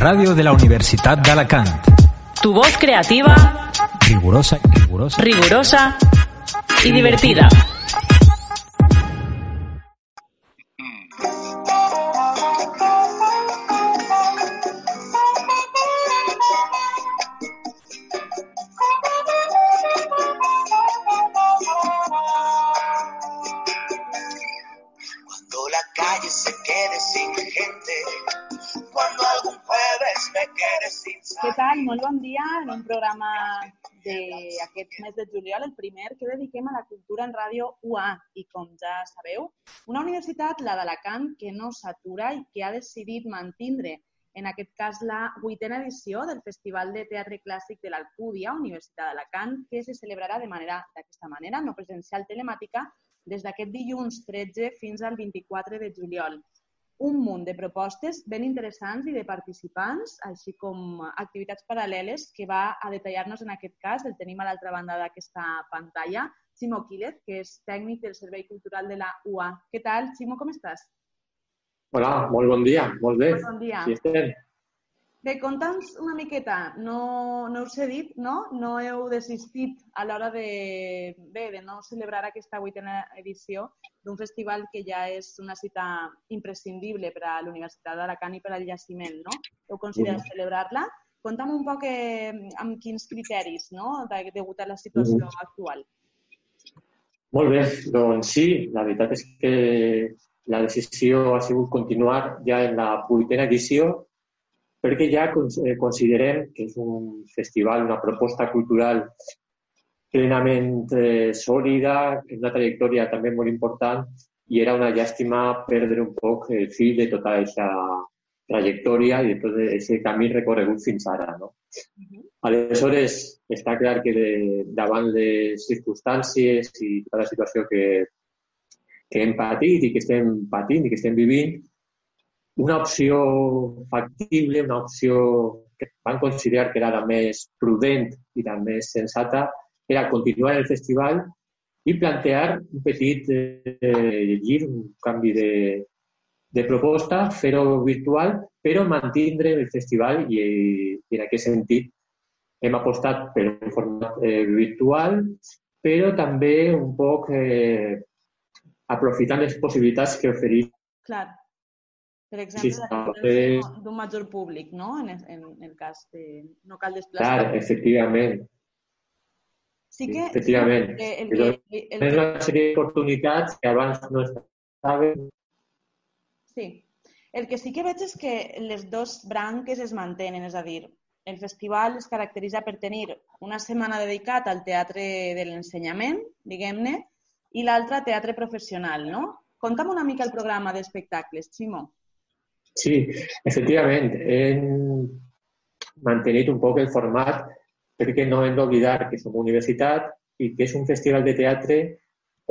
Radio de la Universitat d'Alacant. Tu voz creativa, Rigurosa, rigurosa. rigurosa y divertida. Juliol, el primer que dediquem a la cultura en ràdio UA. I com ja sabeu, una universitat, la d'Alacant, que no s'atura i que ha decidit mantindre, en aquest cas, la vuitena edició del Festival de Teatre Clàssic de l'Alcúdia, Universitat d'Alacant, que se celebrarà de manera d'aquesta manera, no presencial telemàtica, des d'aquest dilluns 13 fins al 24 de juliol un munt de propostes ben interessants i de participants, així com activitats paral·leles que va a detallar-nos en aquest cas, el tenim a l'altra banda d'aquesta pantalla, Ximo Quílez, que és tècnic del Servei Cultural de la UA. Què tal, Ximo, com estàs? Hola, molt bon dia, molt bé. Molt bon dia. Sí estem. Bé, conta'ns una miqueta, no, no us he dit, no? No heu desistit a l'hora de, bé, de no celebrar aquesta vuitena edició d'un festival que ja és una cita imprescindible per a l'Universitat d'Alacant i per al jaciment, no? Heu considerat Mhm. celebrar-la? Conta'm un poc eh, amb quins criteris, no?, de, degut a la situació Mhm. actual. Molt bé, doncs sí, la veritat és que la decisió ha sigut continuar ja en la vuitena edició perquè ja eh, considerem que és un festival, una proposta cultural plenament eh, sòlida, una trajectòria també molt important i era una llàstima perdre un poc el fil de tota aquesta trajectòria i de tot aquest camí recorregut fins ara. No? Aleshores, està clar que de, davant les circumstàncies i tota la situació que, que hem patit i que estem patint i que estem vivint, una opció factible, una opció que van considerar que era la més prudent i la més sensata, era continuar el festival i plantear un petit eh, gir, un canvi de, de proposta, fer-ho virtual, però mantindre el festival i, i en aquest sentit hem apostat per un format eh, virtual, però també un poc eh, aprofitant les possibilitats que ofereix Clar. Per Sí, exemple, sí, la eh, d'un major públic, no?, en, en, el cas de... No cal Clar, desplaçar. efectivament, Sí que... efectivament. eh, el, Però que, el, és una sèrie d'oportunitats que abans no estaven. Sí. El que sí que veig és que les dues branques es mantenen, és a dir, el festival es caracteritza per tenir una setmana dedicat al teatre de l'ensenyament, diguem-ne, i l'altra teatre professional, no? Conta'm una mica el programa d'espectacles, Ximo. Sí, efectivament, hem mantenit un poc el format perquè no hem d'oblidar que som universitat i que és un festival de teatre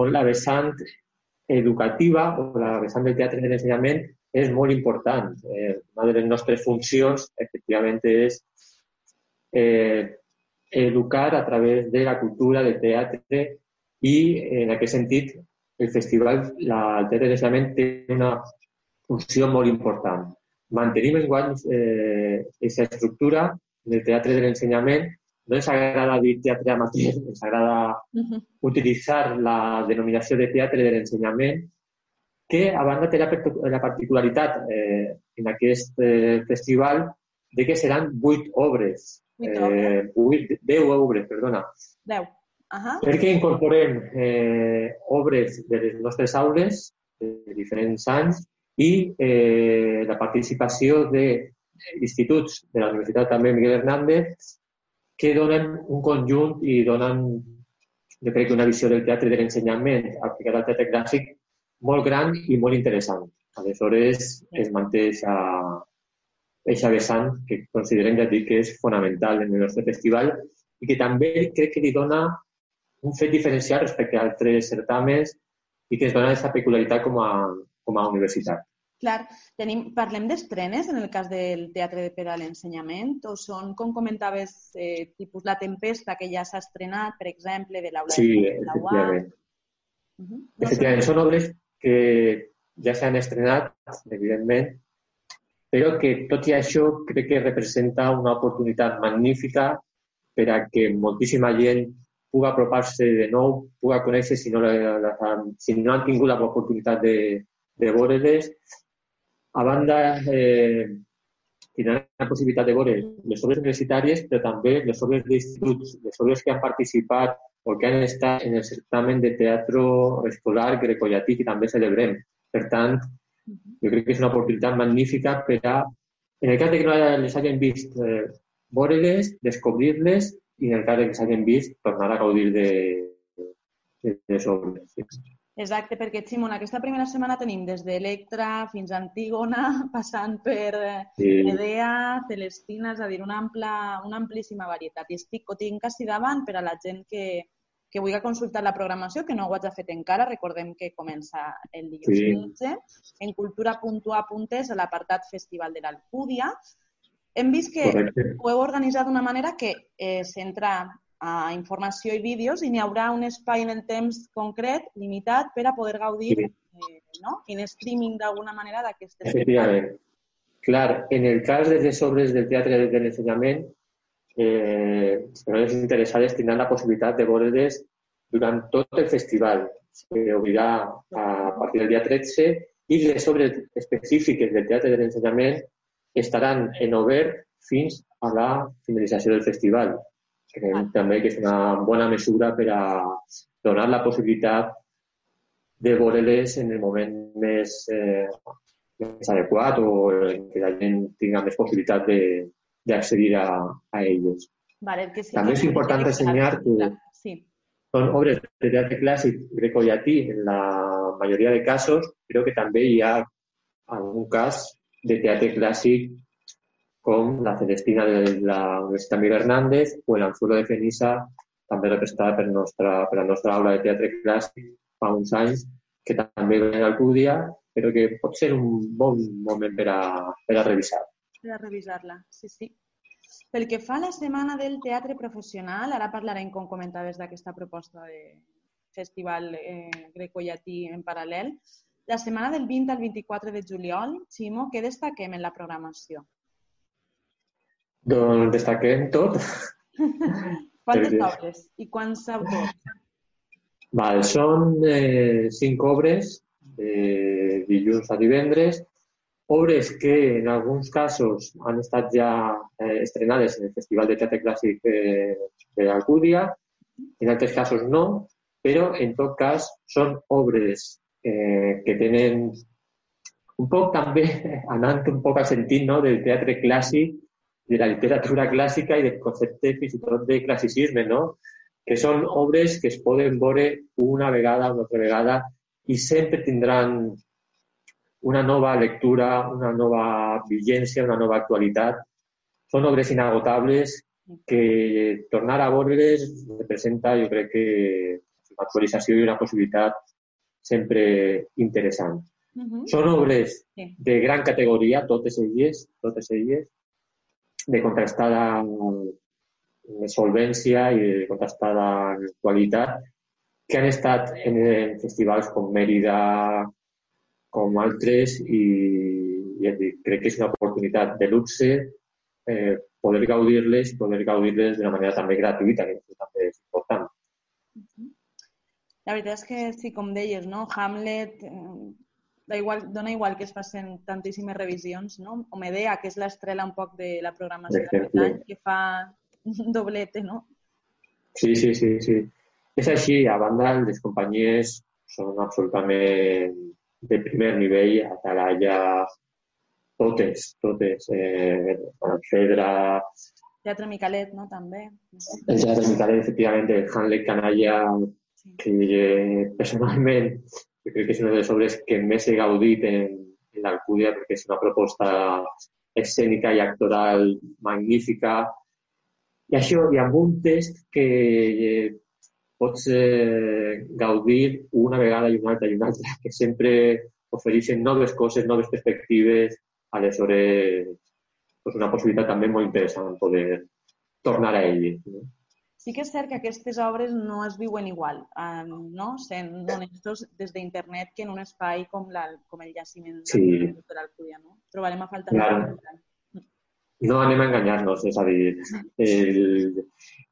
on la vessant educativa o la vessant del teatre de l'ensenyament és molt important. Eh, una de les nostres funcions, efectivament, és eh, educar a través de la cultura del teatre i, en aquest sentit, el festival, la, el teatre de l'ensenyament té una funció molt important. Mantenim enguany eh, aquesta estructura del teatre de l'ensenyament. No ens agrada dir teatre amateur, ens agrada Uh -huh. utilitzar la denominació de teatre de l'ensenyament, que a banda té la, la particularitat eh, en aquest eh, festival de que seran vuit obres, eh, vuit, deu obres, perdona, Deu. Uh -huh. perquè incorporem eh, obres de les nostres aules de diferents anys i eh, la participació d'instituts de la Universitat també Miguel Hernández que donen un conjunt i donen, jo crec una visió del teatre de l'ensenyament aplicat al teatre clàssic molt gran i molt interessant. Aleshores, es manté aquesta vessant que considerem, ja dic, que és fonamental en el nostre festival i que també crec que li dona un fet diferencial respecte a altres certàmens i que ens dona aquesta peculiaritat com a, com a universitat. Clar, tenim, parlem d'estrenes en el cas del teatre per a l'ensenyament o són, com comentaves, eh, tipus La Tempesta, que ja s'ha estrenat, per exemple, de l'aula Sí, de la UA. efectivament. Uh -huh. Efectivament, són obres que ja s'han estrenat, evidentment, però que tot i això crec que representa una oportunitat magnífica per a que moltíssima gent pugui apropar-se de nou, pugui conèixer si no, la, la, si no han tingut l'oportunitat de, de veure-les. A banda, eh, tindran la possibilitat de veure les obres universitàries, però també les obres d'instituts, les obres que han participat o que han estat en el certamen de teatre escolar grecollatí que també celebrem. Per tant, jo crec que és una oportunitat magnífica per a, en el cas de que no les hagin vist, eh, veure-les, descobrir-les i en el cas de que s'hagin vist, tornar a gaudir de, de, de les obres. Sí. Exacte, perquè, Ximon, aquesta primera setmana tenim des d'Electra fins a Antígona, passant per eh, sí. Medea, Celestina, és a dir, una, ampla, una amplíssima varietat. I estic, ho tinc quasi davant per a la gent que, que vulgui consultar la programació, que no ho haig fet encara, recordem que comença el dilluns sí. 15, en cultura.a.es, a l'apartat Festival de l'Alcúdia. Hem vist que Correcte. ho heu organitzat d'una manera que eh, s'entra a informació i vídeos i n'hi haurà un espai en el temps concret, limitat, per a poder gaudir sí. eh, no? en streaming d'alguna manera d'aquestes... Efectivament. Clar, en el cas de les obres del teatre de l'ensenyament, eh, les persones interessades tindran la possibilitat de veure-les durant tot el festival. S'obrirà a partir del dia 13 i les obres específiques del Teatre de l'Ensenyament estaran en obert fins a la finalització del festival. Creiem ah. també que és una bona mesura per a donar la possibilitat de veure-les en el moment més, eh, més adequat o que la gent tinga més possibilitat de, d'accedir a, a elles. Vale, que sí, També és important ressenyar que sí. són obres de teatre clàssic greco-llatí en la majoria de casos, però que també hi ha algun cas de teatre clàssic com la Celestina de la Universitat Miguel Hernández o l'Anzuelo de Fenissa, també representada per, nostra, per la nostra aula de teatre clàssic fa uns anys, que també ven al Cúdia, però que pot ser un bon moment per a, a revisar per a revisar-la, sí, sí. Pel que fa a la setmana del teatre professional, ara parlarem, com comentaves, d'aquesta proposta de festival eh, greco-llatí en paral·lel. La setmana del 20 al 24 de juliol, Ximo, què destaquem en la programació? Doncs destaquem tot. Quantes Perquè... obres i quants autors? Val, són eh, cinc obres de dilluns a divendres obres que en alguns casos han estat ja eh, estrenades en el Festival de Teatre Clàssic eh, de l'Alcúdia, en altres casos no, però en tot cas són obres eh, que tenen un poc també, anant un poc al sentit no, del teatre clàssic, de la literatura clàssica i del concepte fins i tot de classicisme, no? que són obres que es poden veure una vegada, una altra vegada, i sempre tindran una nova lectura, una nova vigència, una nova actualitat. Són obres inagotables que tornar a veure-les representa, jo crec que una actualització i una possibilitat sempre interessant. Uh -huh. Són obres de gran categoria, totes elles, totes elles, de contrastada solvència i de contrastada qualitat, que han estat en, en festivals com Mèrida, com altres i, i crec que és una oportunitat de luxe eh, poder gaudir-les poder gaudir-les d'una manera també gratuïta, que també és important. La veritat és que sí, com deies, no? Hamlet, eh, da igual, dona igual que es facin tantíssimes revisions, no? O Medea, que és l'estrela un poc de la programació d'aquest any, que fa un doblete, no? Sí, sí, sí, sí. És així, a banda, les companyies són absolutament de primer nivell, Atalaya, totes, totes. Eh, Fedra... Teatre Micalet, no? També. El Teatre Micalet, efectivament, el Hanley Canalla, sí. que eh, personalment jo crec que és una de les obres que més he gaudit en, en l'Alcúdia perquè és una proposta escènica i actoral magnífica. I això, i amb un test que eh, pots eh, gaudir una vegada i una altra i una altra, que sempre ofereixen noves coses, noves perspectives, aleshores pues una possibilitat també molt interessant poder tornar a ell. No? Sí que és cert que aquestes obres no es viuen igual, um, no? sent honestos des d'internet que en un espai com, la, com el jaciment sí. de l'Alcúdia. No? trobarem a faltar. Claro. No anem a enganyar-nos, és a dir, el,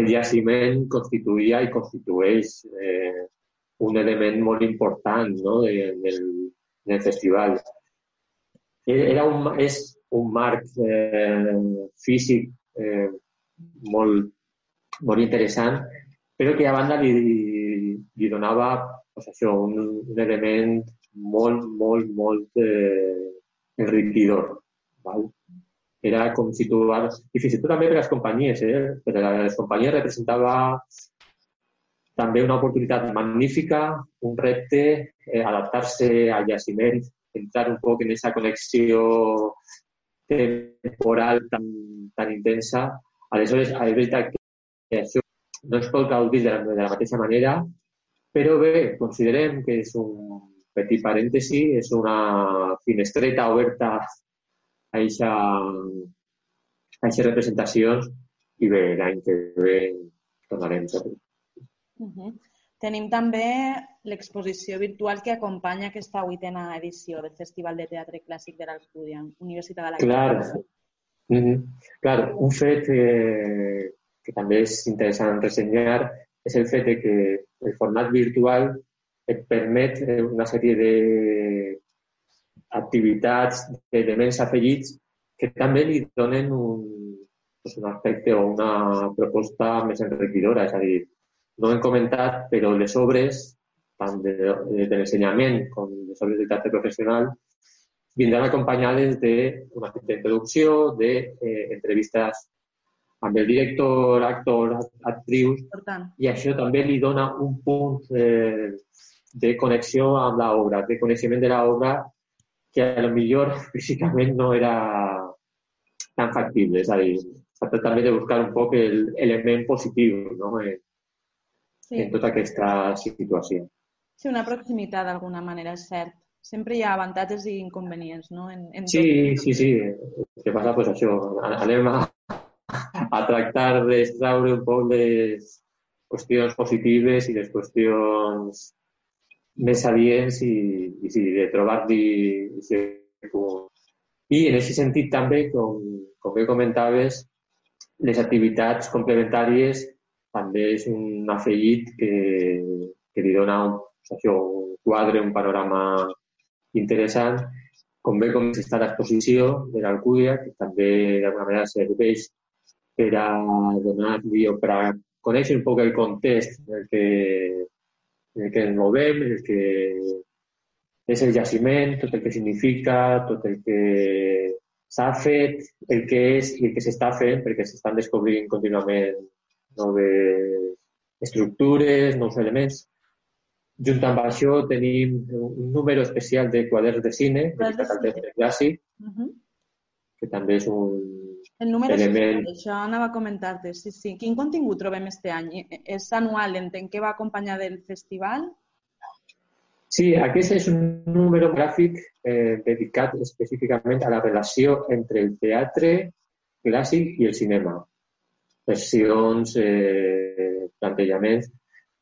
el jaciment constituïa i constitueix eh, un element molt important no, de, del, del festival. Era un, és un marc eh, físic eh, molt, molt interessant, però que a banda li, li donava pues això, un, un element molt, molt, molt eh, enriquidor. Val? Era com situar... I fins i tot també per les companyies, eh? Per les companyies representava també una oportunitat magnífica, un repte, eh, adaptar-se al jaciment, entrar un poc en aquesta connexió temporal tan, tan intensa. Aleshores, és veritat això no es pot gaudir de la, de la mateixa manera, però bé, considerem que és un petit parèntesi, és una finestreta oberta a aquestes representacions i bé, l'any que ve tornarem segur. Uh -huh. Tenim també l'exposició virtual que acompanya aquesta vuitena edició del Festival de Teatre Clàssic de l'Alcúdia, Universitat de la Clar, mm -hmm. Clar, un fet eh, que també és interessant ressenyar és el fet de que el format virtual et permet una sèrie de activitats, d'elements afegits que també li donen un, pues un aspecte o una proposta més enriquidora. És a dir, no hem comentat, però les obres, tant de, de, de l'ensenyament com les obres de teatre professional, vindran acompanyades d'una introducció, d'entrevistes eh, amb el director, actor, actrius, i això també li dona un punt eh, de connexió amb l'obra, de coneixement de l'obra que a lo millor físicament no era tan factible. És a dir, tracta també de buscar un poc l'element positiu no? en, sí. en tota aquesta situació. Sí, una proximitat d'alguna manera, és cert. Sempre hi ha avantatges i inconvenients, no? En, en sí, tot... sí, sí. El que passa, pues, això, anem a, a tractar d'extraure un poc les qüestions positives i les qüestions més adients i, i sí, de trobar-li i en aquest sentit també, com, com bé comentaves, les activitats complementàries també és un afegit que, que li dona un, això, un quadre, un panorama interessant, com bé com està l'exposició de l'Alcúdia, que també d'alguna manera serveix per a donar-li o per a conèixer un poc el context en el que en el que ens movem, el que és el jaciment, tot el que significa, tot el que s'ha fet, el que és i el que s'està fent, perquè s'estan descobrint contínuament noves estructures, nous elements. Junt amb això tenim un número especial de quaderns de cine, dedicat al clàssic, uh -huh. que també és un, el número element... és això anava a comentar-te. Sí, sí. Quin contingut trobem este any? És anual, entenc que va acompanyar del festival? Sí, aquest és un número gràfic eh, dedicat específicament a la relació entre el teatre clàssic i el cinema. Versions, eh, plantejaments,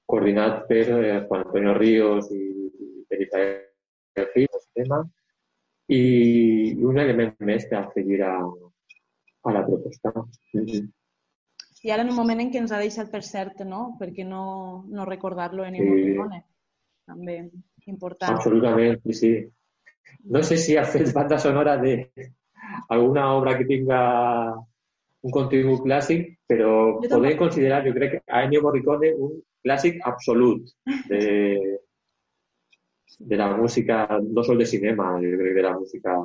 coordinat per eh, Juan Antonio Ríos i per Israel Gil, cinema, i un element més que afegir a, a la proposta. Mm -hmm. I ara en un moment en què ens ha deixat per cert, no? Perquè no, no recordar-lo en sí. També important. Absolutament, sí, sí. No sé si ha fet banda sonora de alguna obra que tinga un contingut clàssic, però podem considerar, jo crec, a Ennio Morricone un clàssic absolut de, de la música, no sol de cinema, jo crec, de la música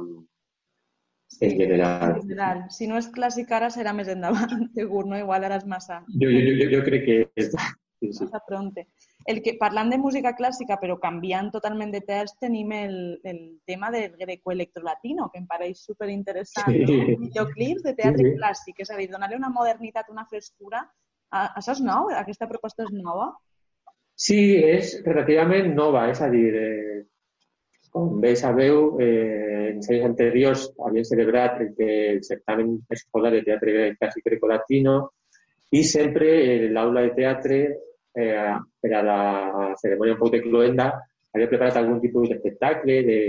en general. En general. Si no és clàssic ara, serà més endavant, segur, no? Igual ara és massa... Jo, jo, jo, jo crec que és... Sí, sí. Massa pronte. El que, parlant de música clàssica, però canviant totalment de terç, tenim el, el tema del greco-electrolatino, que em pareix superinteressant. Sí. No? Videoclips de teatre sí, sí. clàssic, és a dir, donar-li una modernitat, una frescura. Això és nou? Aquesta proposta és nova? Sí, és relativament nova, és a dir, eh, com bé sabeu, eh, en anys anteriors havien celebrat el, el certamen escolar de teatre clàssic grecolatino i sempre eh, l'aula de teatre eh, per a la cerimònia un poc de cloenda havia preparat algun tipus d'espectacle, de,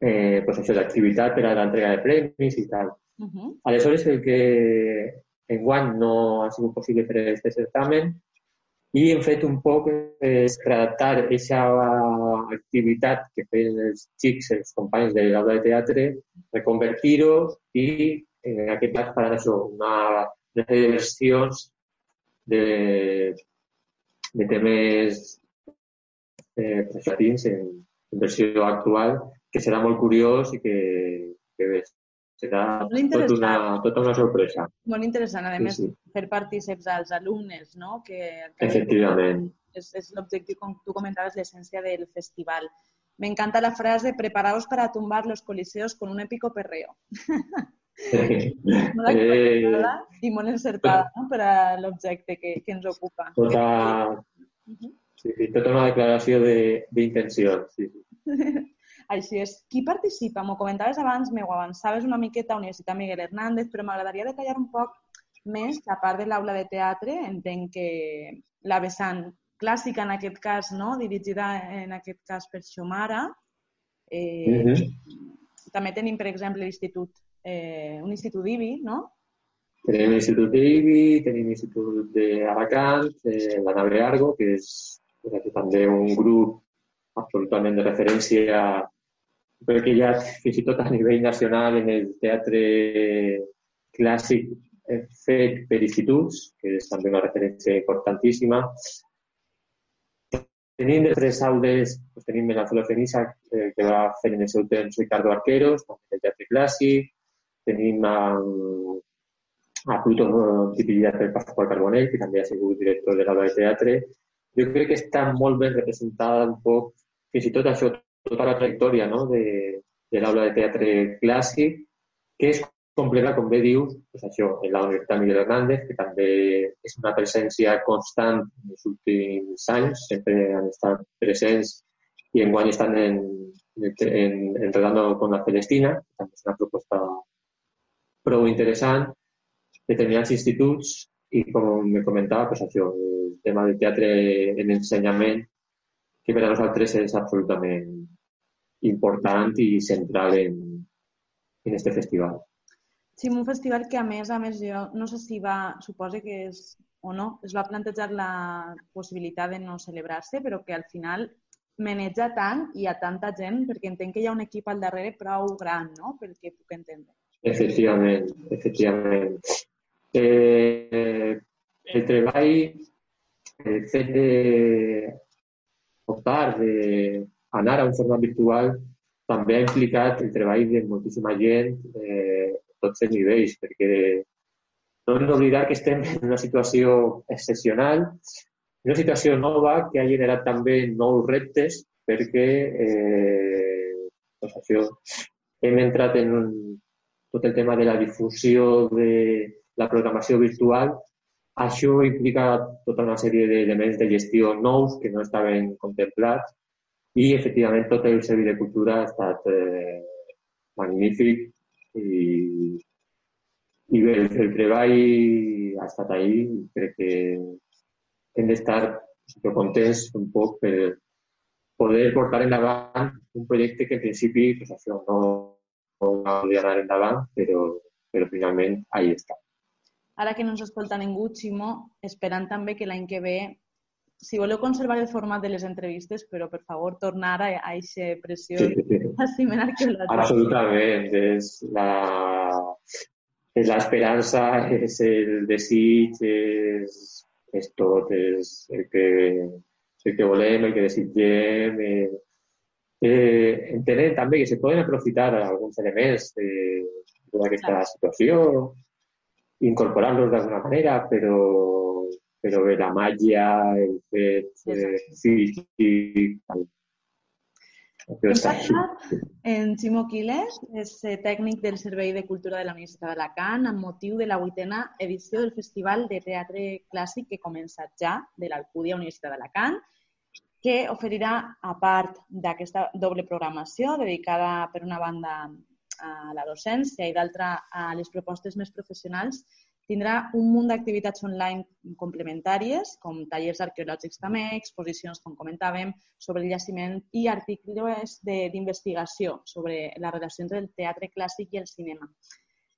eh, pues això d'activitat per a l'entrega de premis i tal. Uh -huh. Aleshores, el que enguany no ha sigut possible fer aquest certamen i hem fet un poc és redactar aquesta activitat que feien els xics, els companys de l'aula de teatre, reconvertir-ho i en aquest cas faran això, una, una sèrie de versions de, de temes eh, en, versió actual, que serà molt curiós i que, que serà tot una, tota una sorpresa. Molt interessant, a Sí, més, sí. fer partíceps als alumnes, no? Que Efectivament. és, és l'objectiu, com tu comentaves, l'essència del festival. Me encanta la frase, preparaos para tumbar los coliseos con un épico perreo. Molt eh, i molt encertada no? per a l'objecte que, que ens ocupa. tota, sí, sí, tota una declaració de- d'intencions. Sí, sí. Així és. Qui participa? M'ho comentaves abans, m'ho avançaves una miqueta a Universitat Miguel Hernández, però m'agradaria detallar un poc més, a part de l'aula de teatre, entenc que la vessant clàssica en aquest cas, no? dirigida en aquest cas per Xomara. Eh, Mhm. També tenim, per exemple, l'institut, eh, un institut d'IBI, no? Tenim l'Institut d'Ibi, tenim l'Institut d'Alacant, eh, la Nave Argo, que és que també un grup absolutament de referència, perquè ja fins i tot a nivell nacional en el teatre clàssic eh, fet per instituts, que és també una referència importantíssima. Tenim tres aules, doncs tenim el Anzuelo Fenissa, eh, que va fer en el seu Ricardo Arqueros, també del teatre clàssic. Tenim um, a Pluto dirigida per Pasqual Carbonell, que també ha sigut director de l'aula de teatre. Jo crec que està molt ben representada un poc, fins i tot això, tota la trajectòria no? de, de l'aula de teatre clàssic, que és completa, com bé dius, doncs això, en la Universitat Miguel Hernández, que també és una presència constant en els últims anys, sempre han estat presents i enguany estan en, en, enredando con la Celestina, també és una proposta prou interessant, determinats instituts i, com me comentava, pues això, el tema del teatre en ensenyament, que per a nosaltres és absolutament important i central en, en este festival. Sí, un festival que a més, a més, jo no sé si va, suposa que és o no, es va plantejar la possibilitat de no celebrar-se, però que al final maneja tant i a tanta gent, perquè entenc que hi ha un equip al darrere prou gran, no?, pel que puc entendre. Efectivament, efectivament. Eh, el treball, el fet de optar, d'anar a un format virtual, també ha implicat el treball de moltíssima gent eh, a tots els nivells, perquè no hem d'oblidar que estem en una situació excepcional, una situació nova que ha generat també nous reptes perquè eh, doncs això, hem entrat en un, tot el tema de la difusió de la programació virtual. Això implica tota una sèrie d'elements de gestió nous que no estaven contemplats i, efectivament, tot el servei de cultura ha estat eh, magnífic i, i bé, el, el treball ha estat ahí crec que hem d'estar contents un poc per poder portar endavant un projecte que en principi pues, això no, no va poder anar endavant, però, però finalment ahí està. Ara que no ens escolta ningú, Ximo, esperant també que l'any que ve, si voleu conservar el format de les entrevistes, però per favor tornar a aquesta pressió Sí, sí, sí. jaciment arqueològic. Absolutament, és la és l'esperança, és el desig, és, és tot, és el que, el que volem, el que desitgem. Eh, eh, entenem també que se poden aprofitar alguns elements de, d'aquesta situació, incorporar-los d'alguna manera, però, però bé, la màgia, el fet eh, està aquí. parlat en Ximo Quiles, és eh, tècnic del Servei de Cultura de la Universitat d'Alacant, amb motiu de la vuitena edició del Festival de Teatre Clàssic que comença ja, de l'Alcúdia Universitat d'Alacant, que oferirà, a part d'aquesta doble programació dedicada, per una banda, a la docència i d'altra a les propostes més professionals, tindrà un munt d'activitats online complementàries, com tallers arqueològics també, exposicions, com comentàvem, sobre el jaciment i articles de- d'investigació sobre la relació entre el teatre clàssic i el cinema.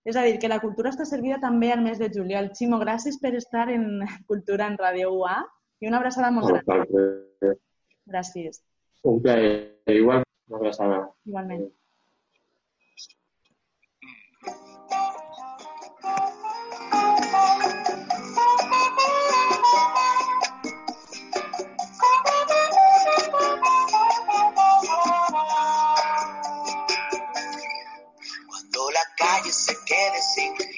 És a dir, que la cultura està servida també al mes de juliol. Ximo, gràcies per estar en Cultura en Ràdio UA i una abraçada molt gran. Un Gràcies. plaer. Igual, una abraçada. Igualment. Candace